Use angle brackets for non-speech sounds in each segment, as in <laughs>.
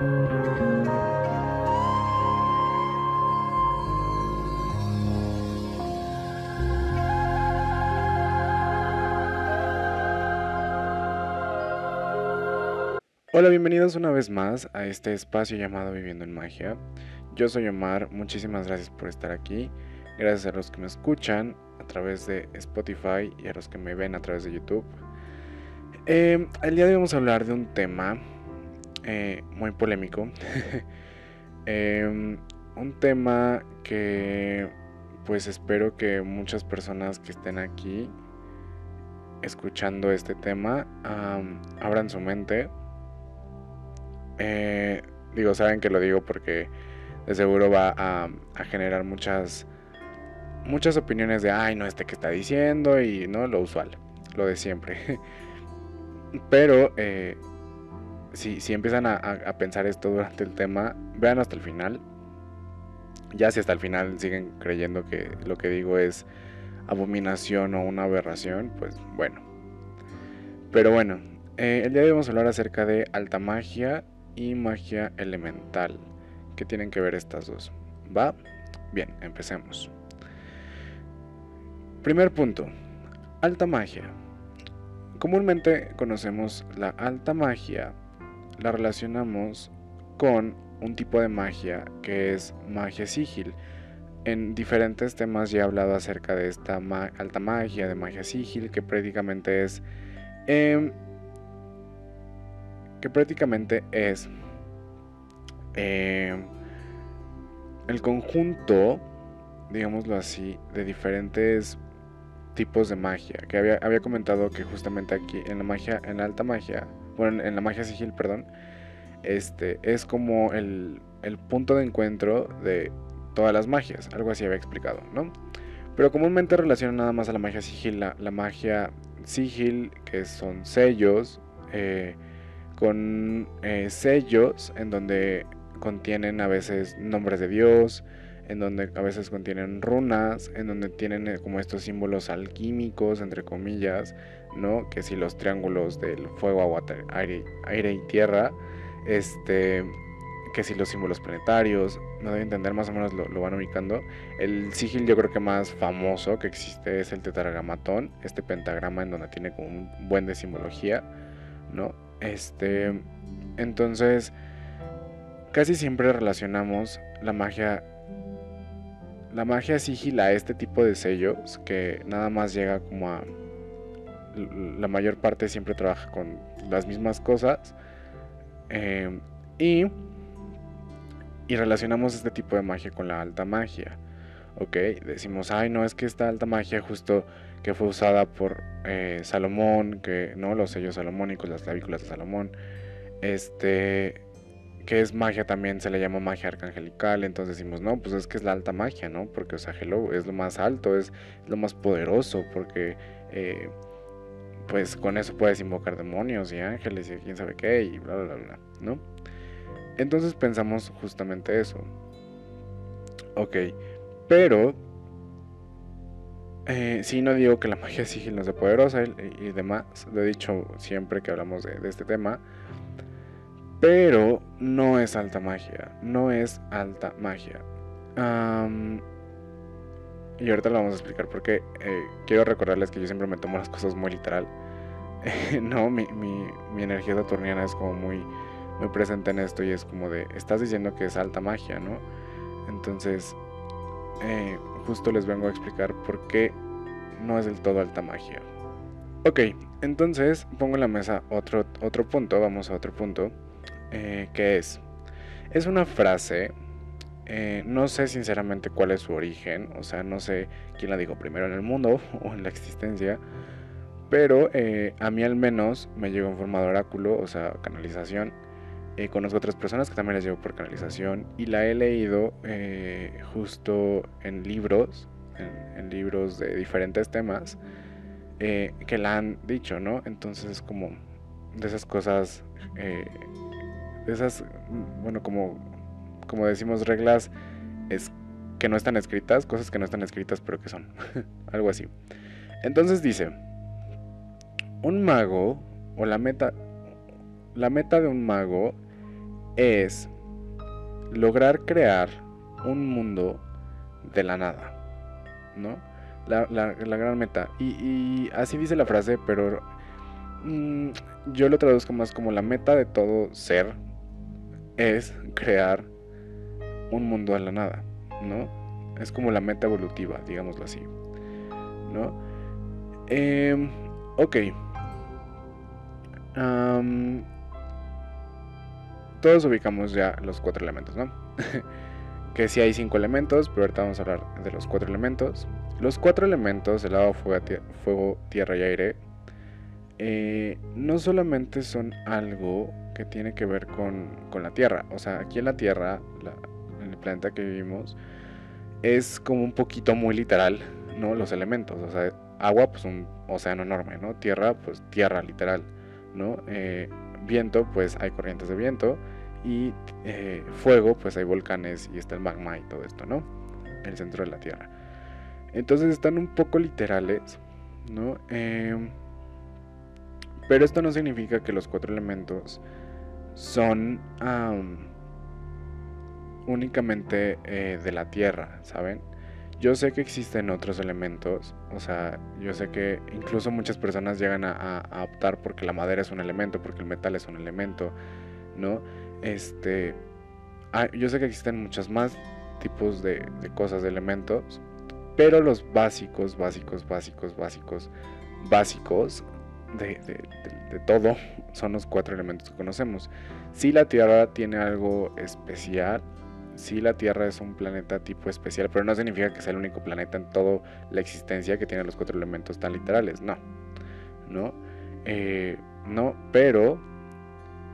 Hola, bienvenidos una vez más a este espacio llamado Viviendo en Magia. Yo soy Omar, muchísimas gracias por estar aquí. Gracias a los que me escuchan a través de Spotify y a los que me ven a través de YouTube. Eh, el día de hoy vamos a hablar de un tema eh, muy polémico. <laughs> Em, un tema que pues espero que muchas personas que estén aquí escuchando este tema abran su mente eh, digo, saben que lo digo porque de seguro va a, generar muchas muchas opiniones de, ay, no, este que está diciendo y no, lo usual, lo de siempre. <laughs> Pero eh, si, si, empiezan a, pensar esto durante el tema, vean hasta el final. Ya si hasta el final siguen creyendo que lo que digo es abominación o una aberración, pues bueno. Pero bueno, eh, el día de hoy vamos a hablar acerca de alta magia y magia elemental. ¿Qué tienen que ver estas dos? ¿Va? Bien, empecemos. Primer punto. Alta magia. Comúnmente conocemos la alta magia, la relacionamos con un tipo de magia que es magia sigil. En diferentes temas ya he hablado acerca de esta alta magia, de magia sigil, que prácticamente es em, que prácticamente es eh, el conjunto, digámoslo así, de diferentes tipos de magia. Que había, había, comentado que justamente aquí en la magia, en la alta magia, bueno, en la magia sigil, perdón, este es como el, el punto de encuentro de todas las magias. Algo así había explicado, ¿no? Pero comúnmente relaciona nada más a la magia sigil, la, la magia sigil, que son sellos, eh, con eh, sellos en donde contienen a veces nombres de Dios, en donde a veces contienen runas, en donde tienen eh, como estos símbolos alquímicos, entre comillas, ¿no? Que si los triángulos del fuego, agua, aire, aire y tierra, este, que si los símbolos planetarios, no debe entender, más o menos lo, van ubicando. El sigil yo creo que más famoso que existe es el tetragramatón, este pentagrama en donde tiene como un buen de simbología, ¿no? Este, entonces, casi siempre relacionamos la magia la magia sigila este tipo de sellos que nada más llega como a la mayor parte siempre trabaja con las mismas cosas em, y y relacionamos este tipo de magia con la alta magia ok decimos ay no es que esta alta magia justo que fue usada por eh, Salomón, que no los sellos salomónicos, las clavículas de Salomón, este que es magia también se le llama magia arcangelical, entonces decimos, no, pues es que es la alta magia, ¿no? Porque, o es lo más alto, es lo más poderoso, porque, eh, pues con eso puedes invocar demonios y ángeles y quién sabe qué, y bla, bla, bla, ¿no? Entonces pensamos justamente eso. Ok, pero eh, sí, no digo que la <laughs> magia sigil no sea poderosa y, demás, lo he dicho siempre que hablamos de, este tema, pero no es alta magia, no es alta magia. Y ahorita lo vamos a explicar porque eh, quiero recordarles que yo siempre me tomo las cosas muy literal. <laughs> no, mi, mi, energía saturniana es como muy, muy presente en esto y es como de, estás diciendo que es alta magia, ¿no? Entonces, eh, justo les vengo a explicar por qué no es del todo alta magia. Ok, entonces pongo en la mesa otro, otro punto, vamos a otro punto, eh, que es, es una frase, eh, no sé sinceramente cuál es su origen, o sea, no sé quién la dijo primero en el mundo <laughs> o en la existencia, pero eh, a mí al menos me llegó en forma de oráculo, o sea, canalización. conozco otras personas que también les llegó por canalización y la he leído justo en libros en, libros de diferentes temas eh, que la han dicho, ¿no? Entonces como de esas cosas, eh, de esas, bueno, como, como decimos, reglas es que no están escritas, cosas que no están escritas pero que son, <laughs> algo así. Entonces dice, un mago o la meta, la meta de un mago es lograr crear un mundo de la nada, ¿no? La, gran meta. Y, así dice la frase, pero mm, yo lo traduzco más como la meta de todo ser es crear un mundo de la nada, ¿no? Es como la meta evolutiva, digámoslo así, ¿no? Eh, ok. todos ubicamos ya los cuatro elementos, ¿no? <laughs> que sí hay cinco elementos, pero ahorita vamos a hablar de los cuatro elementos. Los cuatro elementos, el agua, fuego, tierra y aire, eh, no solamente son algo que tiene que ver con, la Tierra. O sea, aquí en la Tierra, el planeta que vivimos, es como un poquito muy literal, ¿no? Los elementos. O sea, agua, pues un océano enorme, ¿no? Tierra, pues tierra literal, ¿no? Eh, viento, pues hay corrientes de viento. Y eh, fuego, pues hay volcanes y está el magma y todo esto, ¿no? El centro de la Tierra. Entonces están un poco literales, ¿no? Em, pero esto no significa que los cuatro elementos son únicamente eh, de la Tierra, ¿saben? Yo sé que existen otros elementos, o sea, yo sé que incluso muchas personas llegan a, optar porque la madera es un elemento, porque el metal es un elemento, ¿no? Este, ah, yo sé que existen muchos más tipos de, cosas, de elementos, pero los básicos, básicos, básicos, básicos, básicos de, de, todo son los cuatro elementos que conocemos. Si la Tierra tiene algo especial, sí la Tierra es un planeta tipo especial, pero no significa que sea el único planeta en toda la existencia que tiene los cuatro elementos tan literales, no, no, eh, no, pero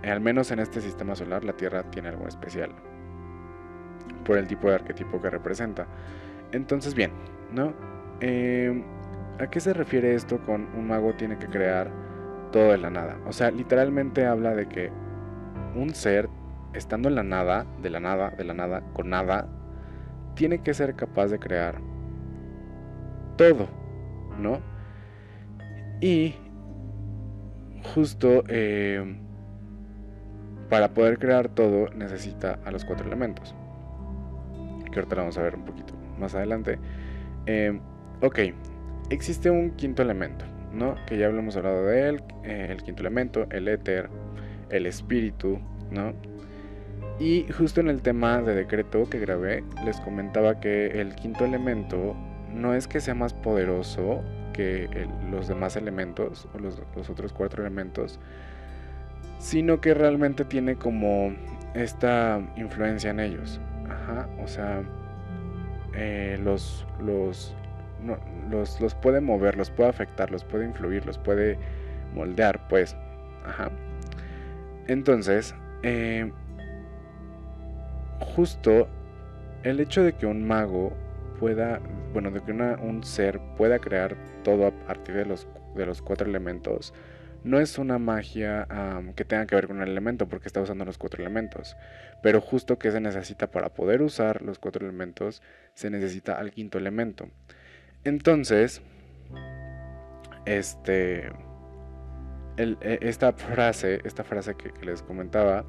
al menos en este sistema solar la Tierra tiene algo especial por el tipo de arquetipo que representa. Entonces, bien, ¿no? Eh, ¿A qué se refiere esto con un mago tiene que crear todo de la nada? O sea, literalmente habla de que un ser estando en la nada, de la nada, de la nada, con nada, tiene que ser capaz de crear todo, ¿no? Y justo eh, para poder crear todo necesita a los cuatro elementos. Que ahorita lo vamos a ver un poquito más adelante. Eh, ok, existe un quinto elemento, ¿no? Que ya hemos hablado de él, eh, el quinto elemento, el éter, el espíritu, ¿no? Y justo en el tema de decreto que grabé, les comentaba que el quinto elemento no es que sea más poderoso que los demás elementos o los, otros cuatro elementos, sino que realmente tiene como esta influencia en ellos. Ajá, o sea, eh, los, los, los, los puede mover, los puede afectar, los puede influir, los puede moldear, pues. Ajá. Entonces, eh, justo el hecho de que un mago pueda, bueno, de que un ser pueda crear todo a partir de los, de los cuatro elementos, no es una magia que tenga que ver con el elemento, porque está usando los cuatro elementos. Pero justo que se necesita para poder usar los cuatro elementos, se necesita al quinto elemento. Entonces, este, e, esta frase, esta frase que les comentaba,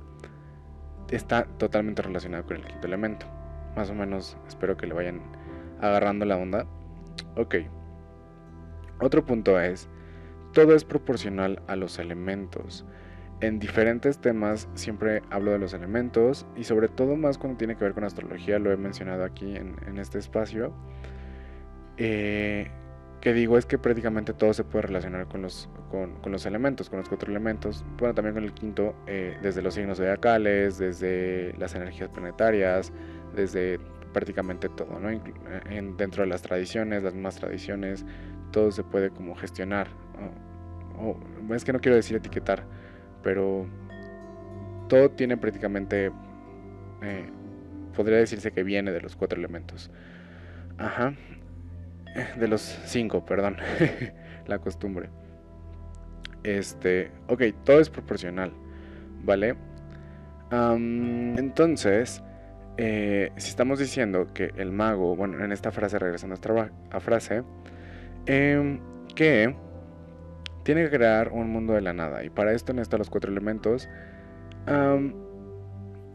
está totalmente relacionado con el quinto elemento. Más o menos espero que le vayan agarrando la onda. Ok. Otro punto es, todo es proporcional a los elementos. En diferentes temas siempre hablo de los elementos y sobre todo más cuando tiene que ver con astrología, lo he mencionado aquí en, este espacio. Eh, que digo es que prácticamente todo se puede relacionar con los, con, los elementos, con los cuatro elementos, bueno, también con el quinto, eh, desde los signos zodiacales, desde las energías planetarias, desde prácticamente todo, ¿no? En, dentro de las tradiciones, las mismas tradiciones, todo se puede como gestionar. O, es que no quiero decir etiquetar, pero todo tiene prácticamente, eh, podría decirse que viene de los cuatro elementos. Ajá <laughs> de los cinco, perdón, <laughs> la costumbre. Este, ok, todo es proporcional, ¿vale? entonces, eh, si estamos diciendo que el mago, bueno, en esta frase, regresando a frase, em, que tiene que crear un mundo de la nada, y para esto necesita los cuatro elementos.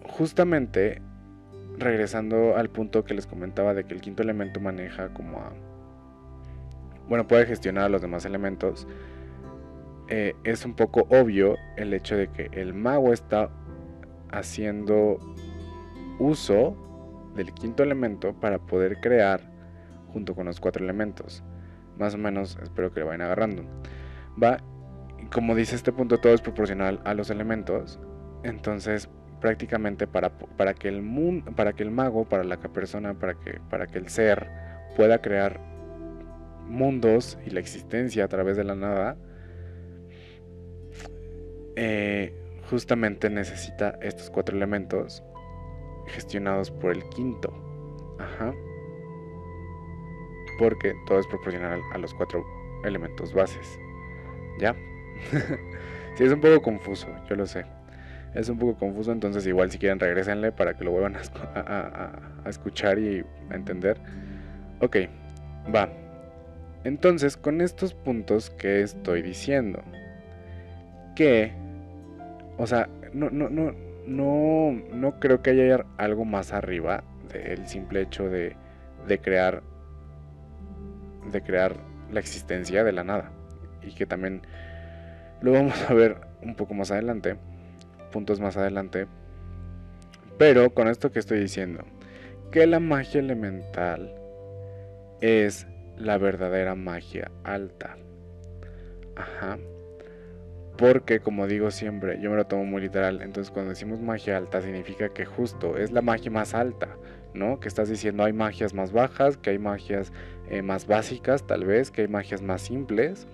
justamente regresando al punto que les comentaba de que el quinto elemento maneja como a... Bueno, puede gestionar los demás elementos. Eh, es un poco obvio el hecho de que el mago está haciendo uso del quinto elemento para poder crear junto con los cuatro elementos. Más o menos espero que lo vayan agarrando. Va, como dice este punto, todo es proporcional a los elementos. Entonces, prácticamente para, para, que, el para que el mago, para la persona, para que, para que el ser pueda crear mundos y la existencia a través de la nada, eh, justamente necesita estos cuatro elementos gestionados por el quinto. Ajá. Porque todo es proporcional a los cuatro elementos bases. ¿Ya? <laughs> sí, es un poco confuso, yo lo sé. Es un poco confuso, entonces igual si quieren regresenle para que lo vuelvan a, escuchar y a entender. Ok, va. Entonces, con estos puntos que estoy diciendo, que, o sea, no, no, no, no, no creo que haya algo más arriba del simple hecho de, de crear, de crear la existencia de la nada. Y que también lo vamos a ver un poco más adelante, puntos más adelante. Pero con esto que estoy diciendo, que la magia elemental es la verdadera magia alta. Ajá. Porque como digo siempre, yo me lo tomo muy literal. Entonces cuando decimos magia alta significa que justo es la magia más alta. ¿no? Que estás diciendo hay magias más bajas, que hay magias eh, más básicas tal vez, que hay magias más simples,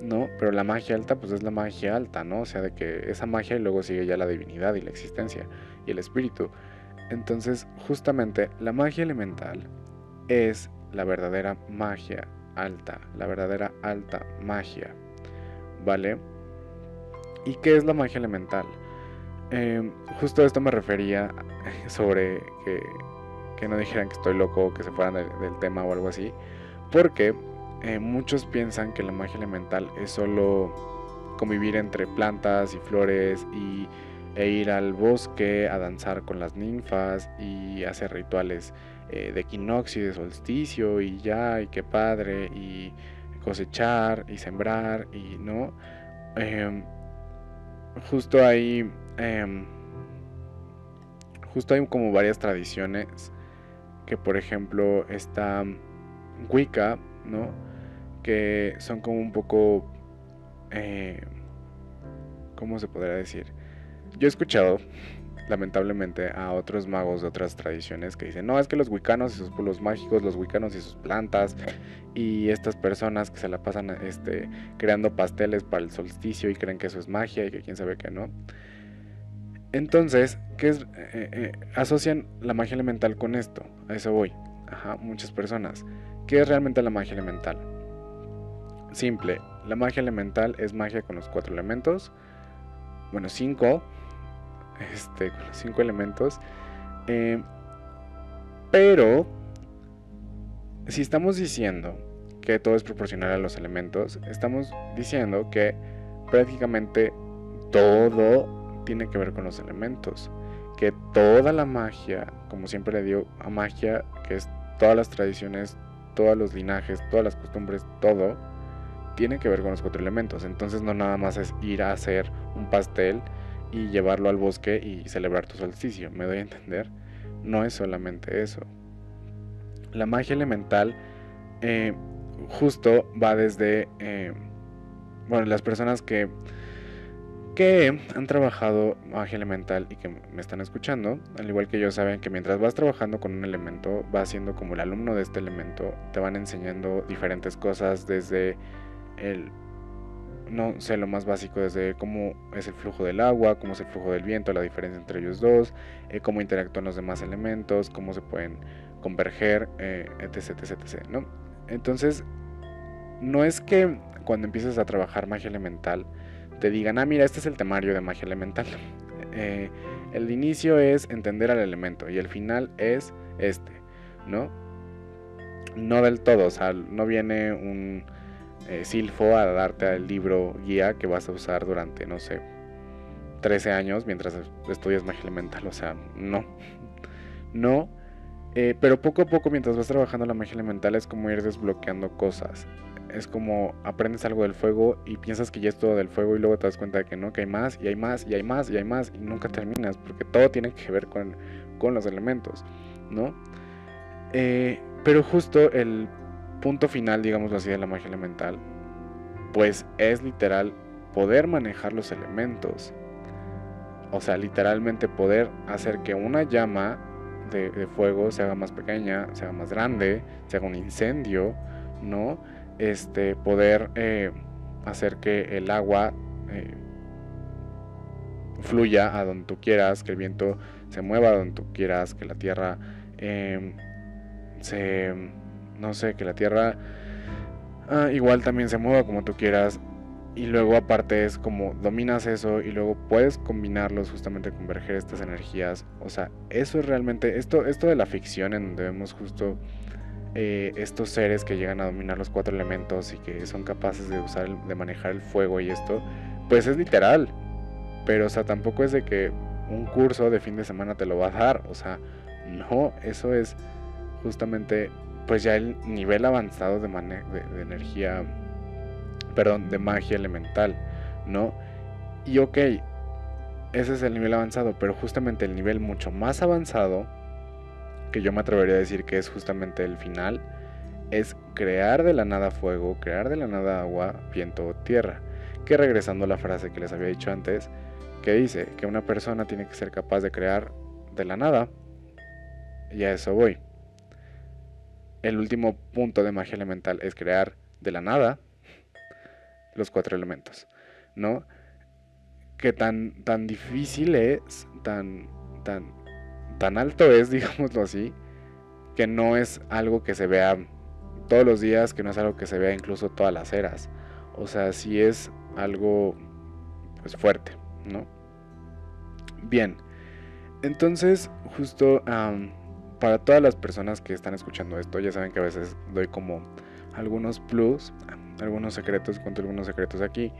¿no? Pero la magia alta pues es la magia alta, ¿no? O sea, de que esa magia y luego sigue ya la divinidad y la existencia y el espíritu. Entonces, justamente la magia elemental es la verdadera magia alta, la verdadera alta magia, ¿vale? ¿Y qué es la magia elemental? Em, justo a esto me refería <laughs> sobre que, no dijeran que estoy loco que se fueran del, tema o algo así. Porque eh, muchos piensan que la magia elemental es solo convivir entre plantas y flores y, e ir al bosque a danzar con las ninfas y hacer rituales eh, de equinoccio y de solsticio y ya, y qué padre, y cosechar y sembrar y no. Em, justo ahí, em, justo hay como varias tradiciones que por ejemplo está Wicca, ¿no? Que son como un poco, eh, ¿cómo se podría decir? Yo he escuchado lamentablemente a otros magos de otras tradiciones que dicen, no, es que los wicanos y sus pueblos mágicos, los wicanos y sus plantas, y estas personas que se la pasan este, creando pasteles para el solsticio y creen que eso es magia y que quién sabe que no. Entonces, ¿qué es? Eh, eh, asocian la magia elemental con esto, a eso voy. Ajá, muchas personas. ¿Qué es realmente la magia elemental? Simple, la magia elemental es magia con los cuatro elementos, bueno, cinco, este, con los cinco elementos. Eh, pero, si estamos diciendo que todo es proporcional a los elementos, estamos diciendo que prácticamente todo tiene que ver con los elementos. Que toda la magia, como siempre le digo a magia, que es todas las tradiciones, todos los linajes, todas las costumbres, todo, tiene que ver con los cuatro elementos. Entonces no nada más es ir a hacer un pastel y llevarlo al bosque y celebrar tu solsticio. ¿Me doy a entender? No es solamente eso. La magia elemental eh, justo va desde, eh, bueno, las personas que, que han trabajado magia elemental y que me están escuchando, al igual que yo, saben que mientras vas trabajando con un elemento, vas siendo como el alumno de este elemento, te van enseñando diferentes cosas desde el no sé lo más básico desde cómo es el flujo del agua, cómo es el flujo del viento, la diferencia entre ellos dos, eh, cómo interactúan los demás elementos, cómo se pueden converger, eh, etc, etc, etc, ¿no? Entonces, no es que cuando empieces a trabajar magia elemental te digan, ah, mira, este es el temario de magia elemental. <laughs> Eh, el inicio es entender al elemento y el final es este, ¿no? No del todo, o sea, no viene un eh, Silfo a darte el libro guía que vas a usar durante, no sé, 13 años mientras estudias magia elemental, o sea, no. No. Eh, pero poco a poco, mientras vas trabajando la magia elemental, es como ir desbloqueando cosas. Es como aprendes algo del fuego y piensas que ya es todo del fuego y luego te das cuenta de que no, que hay más y hay más y hay más y hay más y nunca terminas porque todo tiene que ver con, con los elementos, ¿no? Eh, pero justo el punto final, digamos así, de la magia elemental, pues es literal poder manejar los elementos. O sea, literalmente poder hacer que una llama de, fuego se haga más pequeña, se haga más grande, se haga un incendio, ¿no? Este, poder eh, hacer que el agua eh, fluya a donde tú quieras, que el viento se mueva a donde tú quieras, que la tierra em, se, no sé, que la tierra ah, igual también se mueva como tú quieras. Y luego aparte es como dominas eso y luego puedes combinarlos, justamente converger estas energías. O sea, eso es realmente, esto, esto de la ficción en donde vemos justo eh, estos seres que llegan a dominar los cuatro elementos y que son capaces de usar, de manejar el fuego y esto, pues es literal. Pero o sea, tampoco es de que un curso de fin de semana te lo va a dar. O sea, no, eso es justamente pues ya el nivel avanzado de, de, energía, perdón, de magia elemental, ¿no? Y ok, ese es el nivel avanzado, pero justamente el nivel mucho más avanzado, que yo me atrevería a decir que es justamente el final, es crear de la nada fuego, crear de la nada agua, viento o tierra. Que regresando a la frase que les había dicho antes, que dice que una persona tiene que ser capaz de crear de la nada, y a eso voy el último punto de magia elemental es crear de la nada los cuatro elementos, ¿no? Que tan, tan difícil es, tan, tan, tan alto es, <laughs> digámoslo así, que no es algo que se vea todos los días, que no es algo que se vea incluso todas las eras. O sea, sí es algo pues fuerte, ¿no? Bien, entonces justo para todas las personas que están escuchando esto, ya saben que a veces doy como algunos plus, algunos secretos, cuento algunos secretos aquí.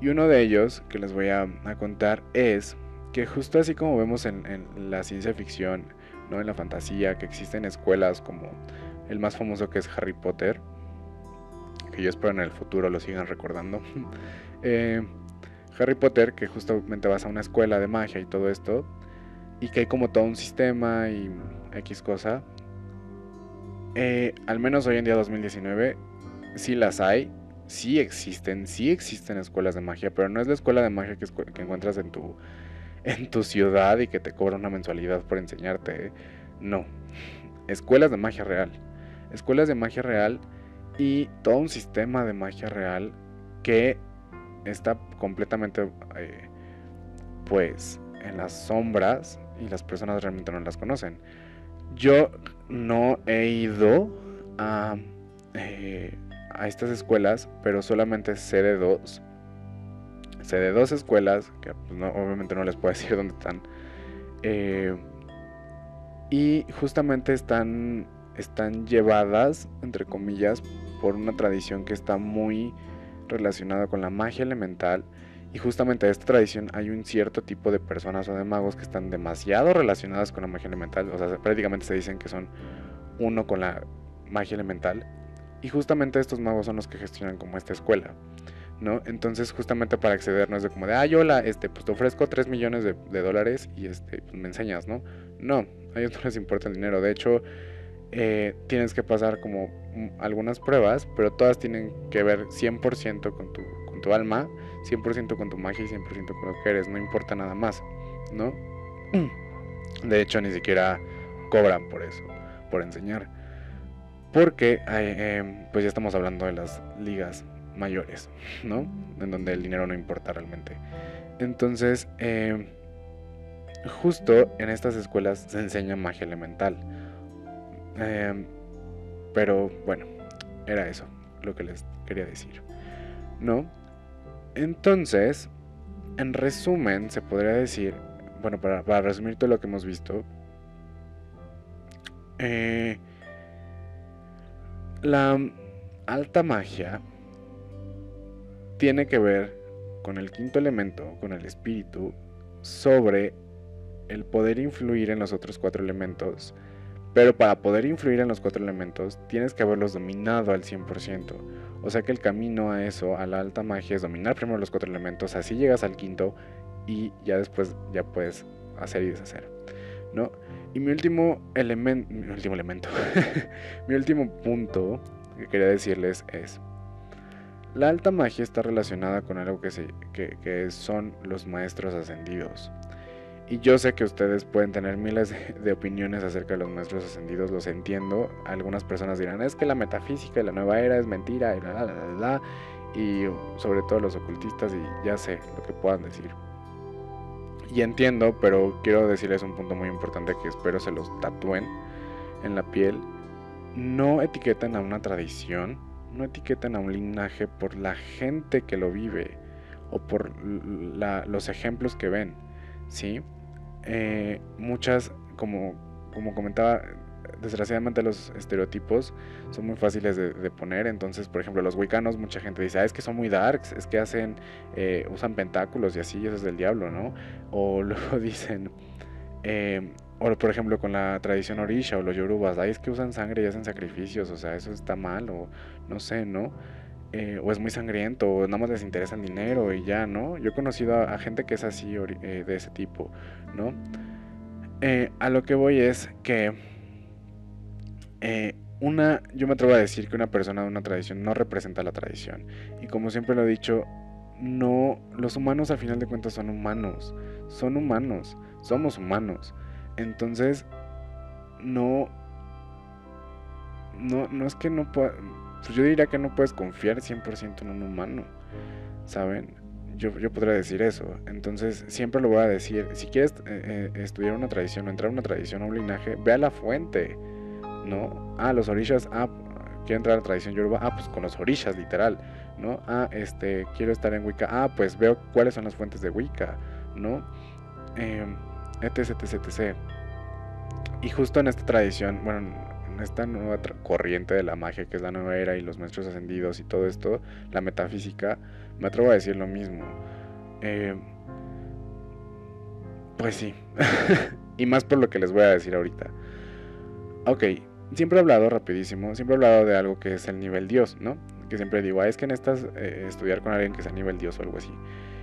Y uno de ellos que les voy a, contar es que justo así como vemos en, la ciencia ficción, ¿no? en la fantasía, que existen escuelas como el más famoso que es Harry Potter, que yo espero en el futuro lo sigan recordando. <laughs> Eh, Harry Potter, que justamente vas a una escuela de magia y todo esto, y que hay como todo un sistema y X cosa. Eh, al menos hoy en día 2019, sí las hay, sí existen, sí existen escuelas de magia, pero no es la escuela de magia que, encuentras <laughs> en tu, ciudad y que te cobra una mensualidad por enseñarte. ¿eh? No, escuelas de magia real. Escuelas de magia real y todo un sistema de magia real que está completamente, eh, pues, en las sombras y las personas realmente no las conocen. Yo no he ido a, eh, a estas escuelas, pero solamente sé de dos. Sé de dos escuelas, que pues, obviamente no les puedo <laughs> decir dónde están. Eh, y justamente están, están llevadas, entre comillas, por una tradición que está muy relacionada con la magia elemental y justamente de esta tradición hay un cierto tipo de personas o de magos que están demasiado relacionadas con la magia elemental. O sea, prácticamente se dicen que son uno con la magia elemental. Y justamente estos magos son los que gestionan como esta escuela. ¿no? Entonces, justamente para acceder no es de como de, ah, yo la, este, pues te ofrezco 3 millones de, dólares y este, pues me enseñas, ¿no? No, a ellos no les importa el dinero. De hecho, eh, tienes que pasar como algunas pruebas, pero todas tienen que ver 100% con tu, con tu alma 100% con tu magia y 100% con lo que eres, no importa nada más, ¿no? De hecho, ni siquiera cobran por eso, por enseñar. Porque, em, pues ya estamos hablando de las ligas mayores, ¿no? En donde el dinero no importa realmente. Entonces, em, justo en estas escuelas se enseña magia elemental. Em, pero bueno, era eso lo que les quería decir, ¿no? Entonces, en resumen, se podría decir, bueno, para, resumir todo lo que hemos visto, eh, la alta magia tiene que ver con el quinto elemento, con el espíritu sobre el poder influir en los otros cuatro elementos. Pero para poder influir en los cuatro elementos, tienes que haberlos dominado al 100%. O sea que el camino a eso, a la alta magia, es dominar primero los cuatro elementos, así llegas al quinto y ya después ya puedes hacer y deshacer. ¿No? Y mi último elemento, mi último elemento, <laughs> mi último punto que quería decirles es, la alta magia está relacionada con algo que, son los maestros ascendidos. Y yo sé que ustedes pueden tener miles de, opiniones acerca de los maestros ascendidos, los entiendo. Algunas personas dirán, es que la metafísica de la nueva era es mentira y la, la, la, la, Y sobre todo los ocultistas y ya sé lo que puedan decir. Y entiendo, pero quiero decirles un punto muy importante que espero se los tatúen en la piel. No etiqueten a una tradición, no etiqueten a un linaje por la gente que lo vive o por los ejemplos que ven, ¿sí? Eh, muchas, como, como comentaba, desgraciadamente los estereotipos son muy fáciles de, poner. Entonces, por ejemplo, los wicanos, mucha gente dice, ah, es que son muy darks, es que hacen, eh, usan pentáculos y así, eso es del diablo, ¿no? O <laughs> luego dicen, eh, o por ejemplo con la tradición orisha o los yorubas, ah, es que usan sangre y hacen sacrificios, o sea, eso está mal, o no sé, ¿no? O es muy sangriento, o nada más les interesa el dinero y ya, ¿no? Yo he conocido a, gente que es así, de ese tipo. ¿no? Eh, a lo que voy es que eh, una, yo me atrevo a decir que una persona de una tradición no representa la tradición. Y como siempre lo he dicho, no, los humanos al final de cuentas son humanos, son humanos, somos humanos. Entonces, no, no, no es que no pueda, pues yo diría que no puedes confiar 100% en un humano, ¿saben? yo, podría decir eso. Entonces, siempre lo voy a decir. Si quieres eh, eh, estudiar una tradición o entrar a una tradición o un linaje, ve a la fuente. ¿No? Ah, los orishas. Ah, quiero entrar a la tradición yoruba. Ah, pues con los orishas, literal. ¿No? Ah, este, quiero estar en Wicca. Ah, pues veo cuáles son las fuentes de Wicca. ¿No? Eh, etc, etc, etc. Y justo en esta tradición, bueno, en esta nueva corriente de la magia que es la nueva era y los maestros ascendidos y todo esto, la metafísica me atrevo a decir lo mismo. Eh, pues sí. <laughs> y más por lo que les voy a decir ahorita. Ok, siempre he hablado rapidísimo, siempre he hablado de algo que es el nivel Dios, ¿no? Que siempre digo, ah, es que necesitas eh, estudiar con alguien que sea nivel Dios o algo así.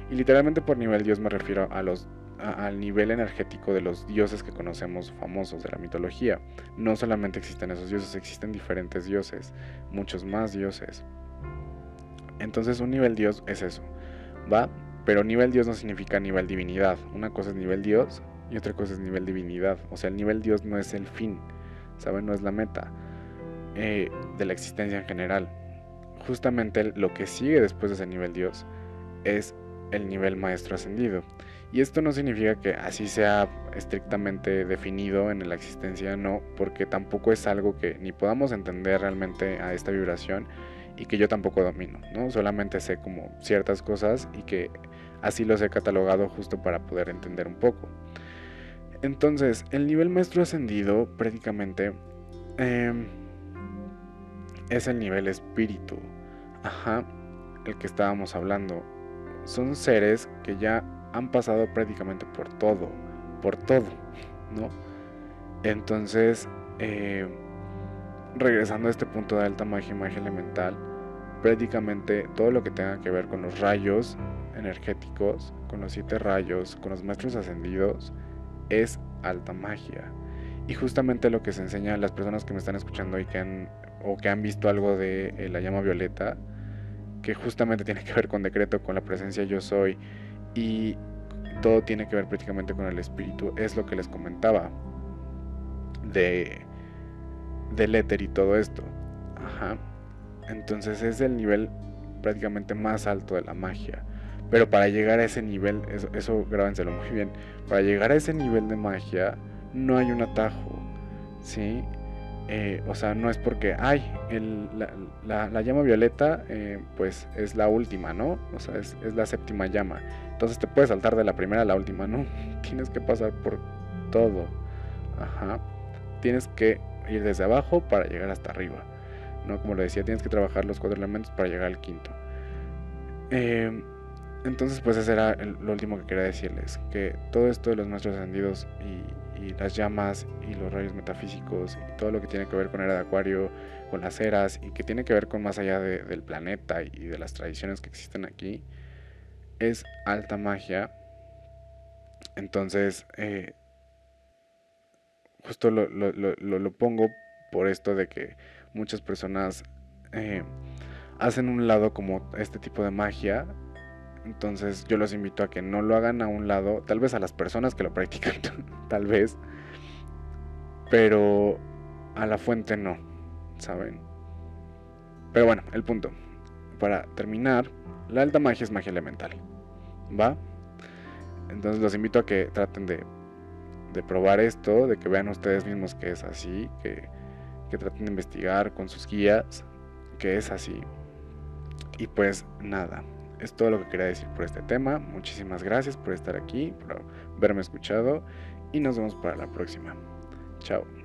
Y literalmente por nivel Dios me refiero a los al nivel energético de los dioses que conocemos famosos de la mitología. No solamente existen esos dioses, existen diferentes dioses, muchos más dioses. Entonces un nivel Dios es eso, ¿va? Pero nivel Dios no significa nivel divinidad. Una cosa es nivel Dios y otra cosa es nivel divinidad. O sea, el nivel Dios no es el fin, ¿saben? No es la meta eh, de la existencia en general. Justamente lo que sigue después de ese nivel Dios es el nivel maestro ascendido. Y esto no significa que así sea estrictamente definido en la existencia, no, porque tampoco es algo que ni podamos entender realmente a esta vibración y que yo tampoco domino, ¿no? Solamente sé como ciertas cosas y que así los he catalogado justo para poder entender un poco. Entonces, el nivel maestro ascendido prácticamente em, es el nivel espíritu, ajá, el que estábamos hablando. Son seres que ya han pasado prácticamente por todo, por todo, ¿no? Entonces, eh, regresando a este punto de alta magia y magia elemental, prácticamente todo lo que tenga que ver con los rayos energéticos, con los siete rayos, con los maestros ascendidos, es alta magia. Y justamente lo que se enseña a las personas que me están escuchando y que han, o que han visto algo de eh, la llama violeta, que justamente tiene que ver con decreto, con la presencia yo soy, y todo tiene que ver prácticamente con el espíritu, es lo que les comentaba de del éter y todo esto. Ajá. Entonces es el nivel prácticamente más alto de la magia. Pero para llegar a ese nivel, eso, eso grábenselo muy bien, para llegar a ese nivel de magia no hay un atajo, ¿sí? Eh, o sea, no es porque, ay, la, llama violeta, eh, pues es la última, ¿no? O sea, es, la séptima llama. Entonces te puedes saltar de la primera a la última, ¿no? <laughs> Tienes que pasar por todo. Ajá. Tienes que ir desde abajo para llegar hasta arriba. ¿no? Como lo decía, tienes que trabajar los cuatro elementos para llegar al quinto. Em, entonces, pues ese era lo último que quería decirles, que todo esto de los maestros ascendidos y, las llamas y los rayos metafísicos y todo lo que tiene que ver con era de acuario, con las eras y que tiene que ver con más allá del planeta y de las tradiciones que existen aquí, es alta magia. Entonces, eh, justo lo, lo, pongo por esto de que muchas personas eh, hacen un lado como este tipo de magia entonces yo los invito a que no lo hagan a un lado, tal vez a las personas que lo practican, <laughs> tal vez, pero a la fuente no, ¿saben? Pero bueno, el punto. Para terminar, la alta magia es magia elemental, ¿va? Entonces los invito a que traten de, de probar esto, de que vean ustedes mismos que es así, que, que traten de investigar con sus guías que es así. Y pues nada, es todo lo que quería decir por este tema. Muchísimas gracias por estar aquí, por haberme escuchado y nos vemos para la próxima. Chao.